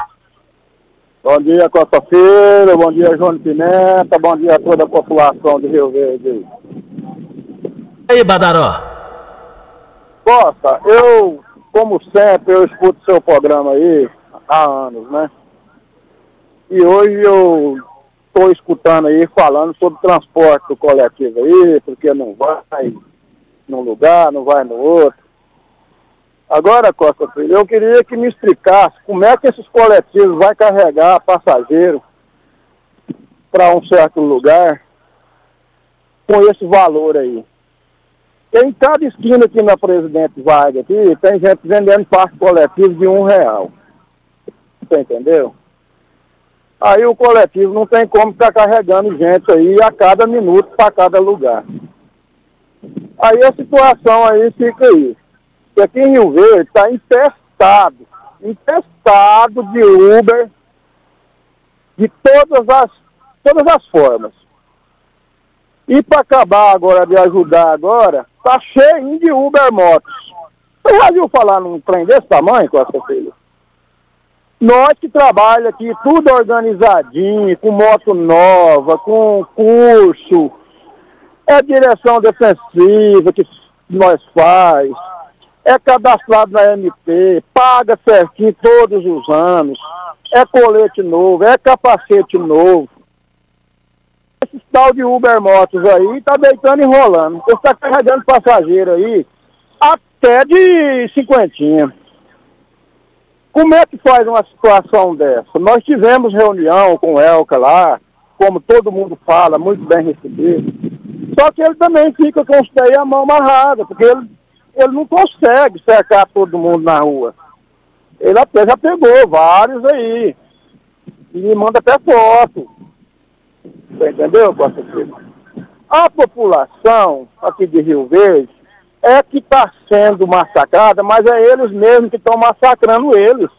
Bom dia, Costa Feira. Bom dia, João Pimenta. Bom dia a toda a população de Rio Verde. E aí, Badaró? Costa, eu, como sempre, eu escuto seu programa aí há anos, né? E hoje eu estou escutando aí falando sobre transporte coletivo aí, porque não vai num lugar, não vai no outro. Agora, Costa Filho, eu queria que me explicasse como é que esses coletivos vão carregar passageiro para um certo lugar com esse valor aí. Em cada esquina aqui na Presidente Vargas aqui, tem gente vendendo passe coletivo de um real. Entendeu? Aí o coletivo não tem como ficar carregando gente aí a cada minuto para cada lugar. Aí a situação aí fica aí. Que aqui em Rio Verde está infestado, infestado de Uber de todas as, todas as formas. E para acabar agora de ajudar agora, tá cheio de Uber motos. Você já viu falar num trem desse tamanho, Costa Filho? Nós que trabalhamos aqui, tudo organizadinho, com moto nova, com curso, é direção defensiva que nós faz, é cadastrado na MP, paga certinho todos os anos, é colete novo, é capacete novo. Esse tal de Uber Motos aí tá deitando e enrolando. Está carregando passageiro aí até de cinquentinha. Como é que faz uma situação dessa? Nós tivemos reunião com o Elca lá, como todo mundo fala, muito bem recebido. Só que ele também fica com os pés e a mão amarrada, porque ele, ele não consegue cercar todo mundo na rua. Ele até já pegou vários aí. E me manda até foto. Você entendeu, Costa? A população aqui de Rio Verde é que está sendo massacrada, mas é eles mesmos que estão massacrando eles.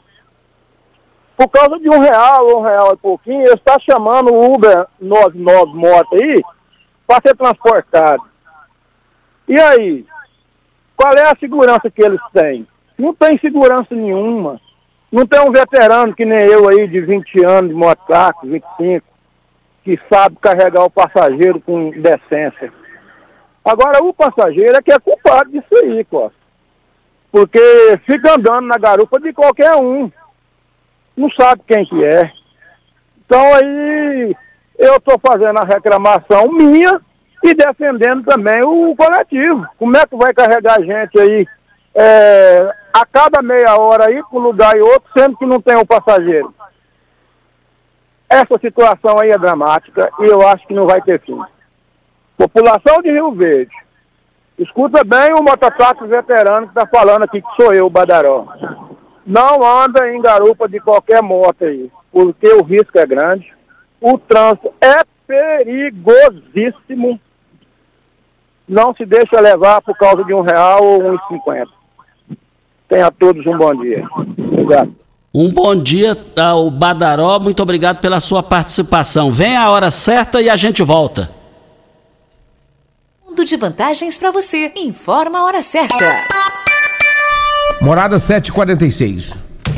Por causa de um real, um real e pouquinho, eles estão chamando o Uber 99 moto aí para ser transportado. E aí? Qual é a segurança que eles têm? Não tem segurança nenhuma. Não tem um veterano que nem eu aí de 20 anos de motocarro, 25, que sabe carregar o passageiro com decência. Agora o passageiro é que é culpado disso aí, Costa. Porque fica andando na garupa de qualquer um. Não sabe quem que é. Então aí eu estou fazendo a reclamação minha e defendendo também o coletivo. Como é que vai carregar gente aí é, a cada meia hora aí para um lugar e outro, sendo que não tem um passageiro? Essa situação aí é dramática e eu acho que não vai ter fim. População de Rio Verde, escuta bem o mototáxi veterano que está falando aqui, que sou eu, o Badaró. Não anda em garupa de qualquer moto aí, porque o risco é grande, o trânsito é perigosíssimo não se deixa levar por causa de um real ou um cinquenta. Tenha todos um bom dia. Obrigado. Um bom dia ao Badaró, muito obrigado pela sua participação. Vem a hora certa e a gente volta. Mundo de vantagens para você. Informa a hora certa. Morada 746.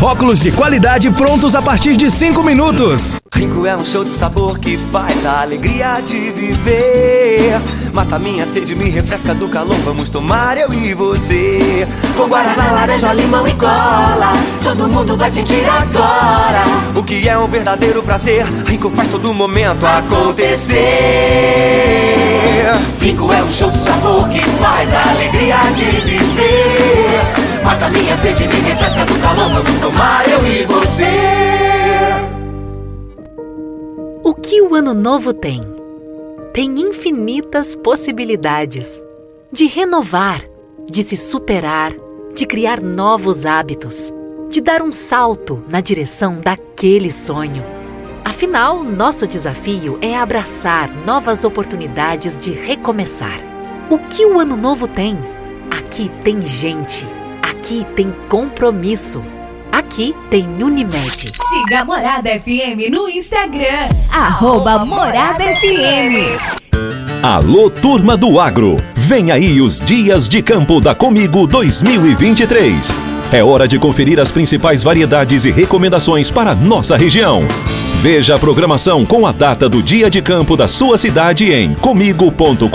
Óculos de qualidade prontos a partir de 5 minutos. Rinco é um show de sabor que faz a alegria de viver. Mata minha sede, me refresca do calor. Vamos tomar eu e você. Com guaraná, laranja, limão e cola. Todo mundo vai sentir agora. O que é um verdadeiro prazer. Rinco faz todo momento acontecer. Rinco é um show de sabor que faz a alegria de viver. Mata minha sede, me refresca do calor Vamos tomar eu e você O que o ano novo tem? Tem infinitas possibilidades de renovar, de se superar, de criar novos hábitos, de dar um salto na direção daquele sonho. Afinal, nosso desafio é abraçar novas oportunidades de recomeçar. O que o ano novo tem? Aqui tem gente Aqui tem compromisso. Aqui tem Unimed. Siga a Morada FM no Instagram. Arroba Morada FM. Alô, turma do agro. Vem aí os dias de campo da Comigo 2023. É hora de conferir as principais variedades e recomendações para nossa região. Veja a programação com a data do dia de campo da sua cidade em comigo.coop.br,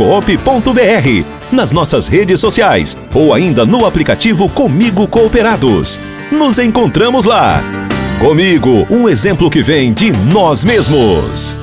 nas nossas redes sociais ou ainda no aplicativo Comigo Cooperados. Nos encontramos lá. Comigo, um exemplo que vem de nós mesmos.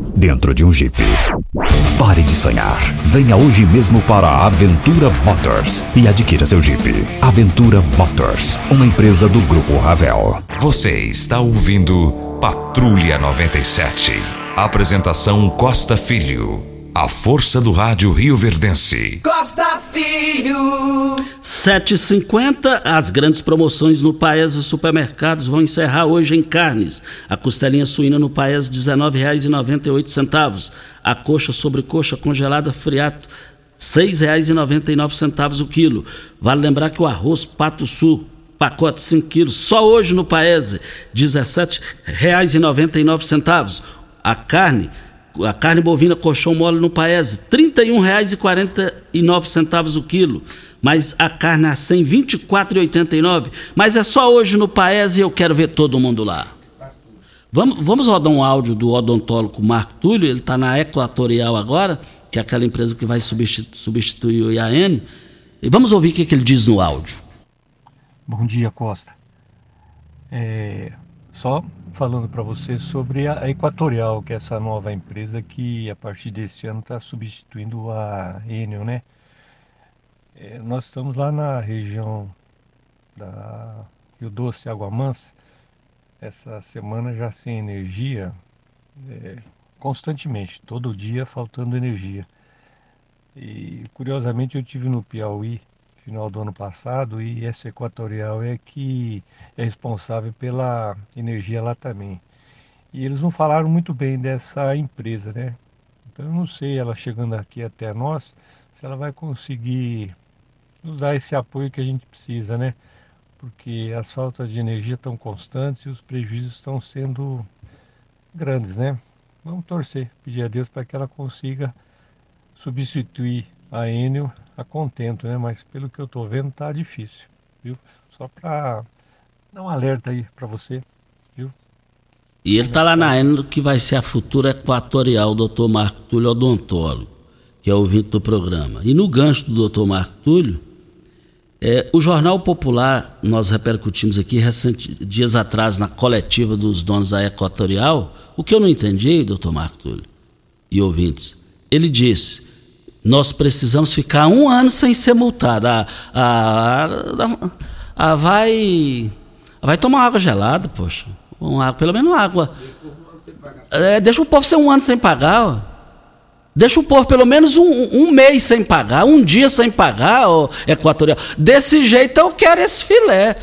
dentro de um Jeep. Pare de sonhar. Venha hoje mesmo para a Aventura Motors e adquira seu Jeep. Aventura Motors, uma empresa do Grupo Ravel. Você está ouvindo Patrulha 97. Apresentação Costa Filho. A força do rádio Rio Verdense. Costa Filho. 7,50. As grandes promoções no Paes Supermercados vão encerrar hoje em carnes. A costelinha suína no Paes, R$ 19,98. A coxa sobre coxa congelada friato, R$ 6,99 o quilo. Vale lembrar que o arroz Pato Sul, pacote 5 quilos, só hoje no Paese, R$ 17,99. A carne a carne bovina colchão mole no Paese, R$ 31,49 o quilo. Mas a carne a 100, R$ 24,89. Mas é só hoje no Paese e eu quero ver todo mundo lá. Vamos, vamos rodar um áudio do odontólogo Marco Túlio, ele está na Equatorial agora, que é aquela empresa que vai substituir, o IAN. E vamos ouvir o que, que ele diz no áudio. Bom dia, Costa. É, só falando para você sobre a Equatorial, que é essa nova empresa que a partir desse ano está substituindo a Enel, né? É, nós estamos lá na região da Rio Doce, Água Mansa, essa semana já sem energia, é, constantemente, todo dia faltando energia. E curiosamente eu tive no Piauí final do ano passado e essa Equatorial é que é responsável pela energia lá também. E eles não falaram muito bem dessa empresa, né? Então eu não sei, ela chegando aqui até nós, se ela vai conseguir nos dar esse apoio que a gente precisa, né? Porque as faltas de energia estão constantes e os prejuízos estão sendo grandes, né? Vamos torcer, pedir a Deus para que ela consiga substituir a Enel a contento, né? Mas pelo que eu estou vendo tá difícil, viu? Só para dar um alerta aí para você, viu? E ele está lá na Enel que vai ser a futura equatorial, o doutor Marco Túlio Odontólogo, que é ouvinte do programa. E no gancho do doutor Marco Túlio, é, o Jornal Popular, nós repercutimos aqui recente, dias atrás na coletiva dos donos da Equatorial, o que eu não entendi, doutor Marco Túlio e ouvintes, ele disse nós precisamos ficar um ano sem ser multado. Ah, ah, ah, ah vai, vai tomar água gelada, poxa. Um, pelo menos água. É, deixa o povo ser um ano sem pagar. Ó. Deixa o povo pelo menos um, um, mês sem pagar, um dia sem pagar, ó, Equatorial. Desse jeito eu quero esse filé.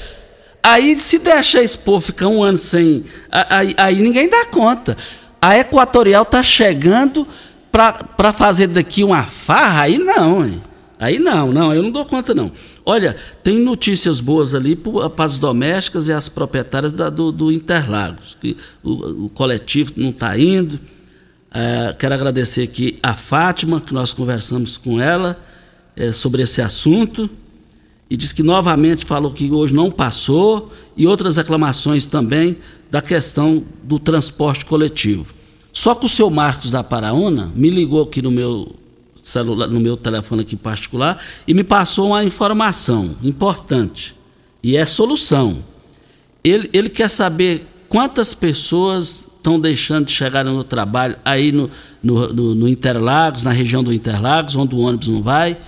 Aí se deixa esse povo ficar um ano sem. Aí, aí ninguém dá conta. A Equatorial está chegando para fazer daqui uma farra, aí não, hein? Aí não, não, eu não dou conta não. Olha, tem notícias boas ali para as domésticas e as proprietárias da, do, do, Interlagos, que o, o coletivo não está indo. É, quero agradecer aqui a Fátima, que nós conversamos com ela é, sobre esse assunto, e diz que novamente falou que hoje não passou, e outras reclamações também da questão do transporte coletivo. Só que o seu Marcos da Paraúna me ligou aqui no meu celular, no meu telefone aqui particular e me passou uma informação importante. E é solução. Ele, ele quer saber quantas pessoas estão deixando de chegar no trabalho aí no, no, no, no Interlagos, na região do Interlagos, onde o ônibus não vai. Está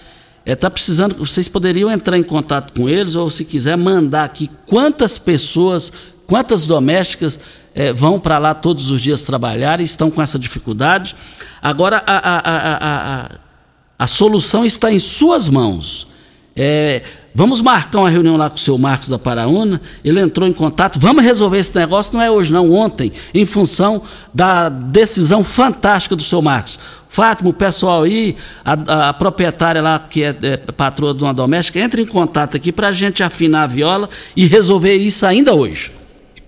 é, tá precisando, vocês poderiam entrar em contato com eles, ou se quiser mandar aqui quantas pessoas, quantas domésticas é, vão para lá todos os dias trabalhar e estão com essa dificuldade. Agora, a, a, a, a, solução está em suas mãos. É, vamos marcar uma reunião lá com o seu Marcos da Paraúna. Ele entrou em contato. Vamos resolver esse negócio. Não é hoje, não, ontem, em função da decisão fantástica do seu Marcos. Fátima, o pessoal aí, a, a proprietária lá, que é, é patroa de uma doméstica, entre em contato aqui para a gente afinar a viola e resolver isso ainda hoje.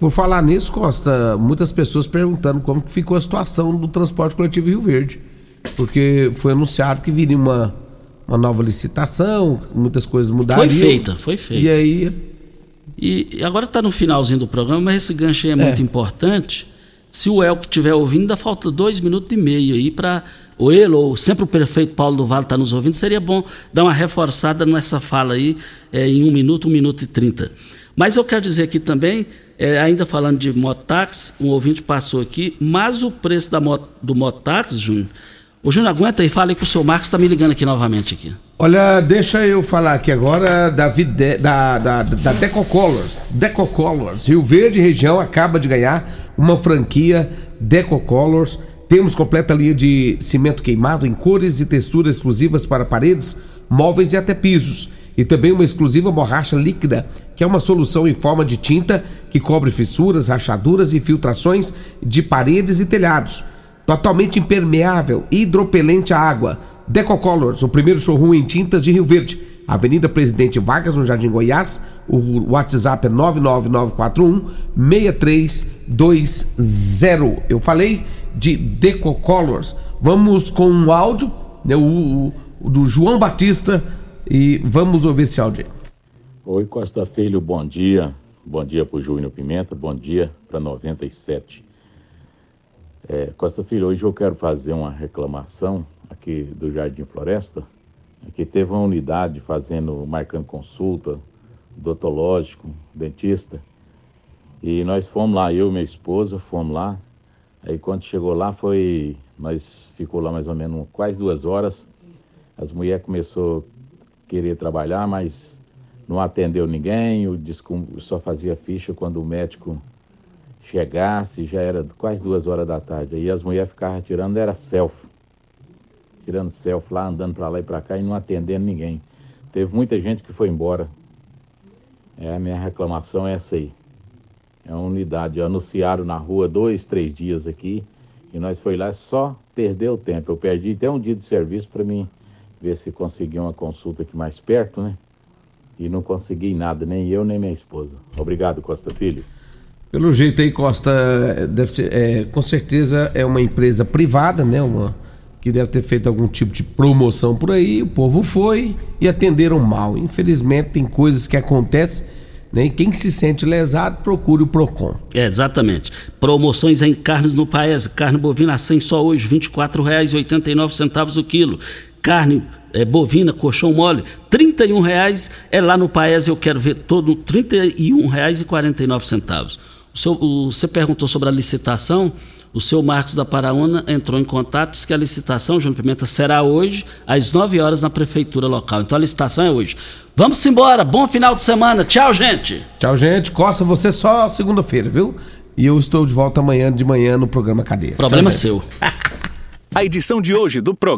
Por falar nisso, Costa, muitas pessoas perguntando como ficou a situação do transporte coletivo Rio Verde. Porque foi anunciado que viria uma, uma nova licitação, muitas coisas mudariam. Foi feita, foi feita. E aí E agora está no finalzinho do programa, mas esse gancho aí é, é. muito importante. Se o Elco estiver ouvindo, ainda falta dois minutos e meio aí para. Ou ele, ou sempre o prefeito Paulo do Vale está nos ouvindo, seria bom dar uma reforçada nessa fala aí é, em um minuto, um minuto e trinta. Mas eu quero dizer aqui também, é, ainda falando de mototáxi, um ouvinte passou aqui, mas o preço da moto, do mototáxi, Júnior, o Júnior aguenta e fala aí que o seu Marcos está me ligando aqui novamente. aqui. Olha, deixa eu falar aqui agora da, Vide, da, da, da Decocolors. Decocolors. Rio Verde região acaba de ganhar uma franquia Decocolors. Temos completa linha de cimento queimado em cores e texturas exclusivas para paredes, móveis e até pisos. E também uma exclusiva borracha líquida, que é uma solução em forma de tinta que cobre fissuras, rachaduras e filtrações de paredes e telhados totalmente impermeável hidropelente à água. Decocolors, o primeiro showroom em tintas de Rio Verde. Avenida Presidente Vargas, no Jardim Goiás. O WhatsApp é 99941 6320. Eu falei de Decocolors. Vamos com um áudio né, o, o, do João Batista e vamos ouvir esse áudio. Oi, Costa Filho, bom dia. Bom dia para o Júnior Pimenta, bom dia para 97. É, Costa Filho, hoje eu quero fazer uma reclamação aqui do Jardim Floresta. Aqui teve uma unidade fazendo, marcando consulta, odontológico, dentista. E nós fomos lá, eu e minha esposa fomos lá. Aí quando chegou lá foi, nós ficou lá mais ou menos quase duas horas. As mulheres começou a querer trabalhar, mas não atendeu ninguém, o só fazia ficha quando o médico chegasse, já era quase duas horas da tarde. Aí as mulheres ficavam tirando, era selfie. Tirando selfie lá, andando para lá e para cá e não atendendo ninguém. Teve muita gente que foi embora. É, a minha reclamação é essa aí. É uma unidade. Anunciaram na rua dois, três dias aqui. E nós foi lá só perder o tempo. Eu perdi até um dia de serviço para mim ver se conseguia uma consulta aqui mais perto, né? E não consegui nada, nem eu, nem minha esposa. Obrigado, Costa Filho. Pelo jeito aí, Costa, deve ser, é, com certeza é uma empresa privada, né? Uma, que deve ter feito algum tipo de promoção por aí. O povo foi e atenderam mal. Infelizmente, tem coisas que acontecem. Né? E quem se sente lesado, procure o PROCON. É, exatamente. Promoções em carnes no país. Carne bovina a 100 só hoje, R$ 24,89 o quilo. Carne é, bovina, colchão mole, R$ reais é lá no Paes, eu quero ver todo, R$ 31,49. O seu, o, você perguntou sobre a licitação. O seu Marcos da Paraúna entrou em contato, disse que a licitação, João Pimenta, será hoje, às 9 horas, na prefeitura local. Então a licitação é hoje. Vamos embora, bom final de semana. Tchau, gente. Tchau, gente. Costa, você só segunda-feira, viu? E eu estou de volta amanhã de manhã no programa Cadeia. Problema Tchau, seu. a edição de hoje do programa.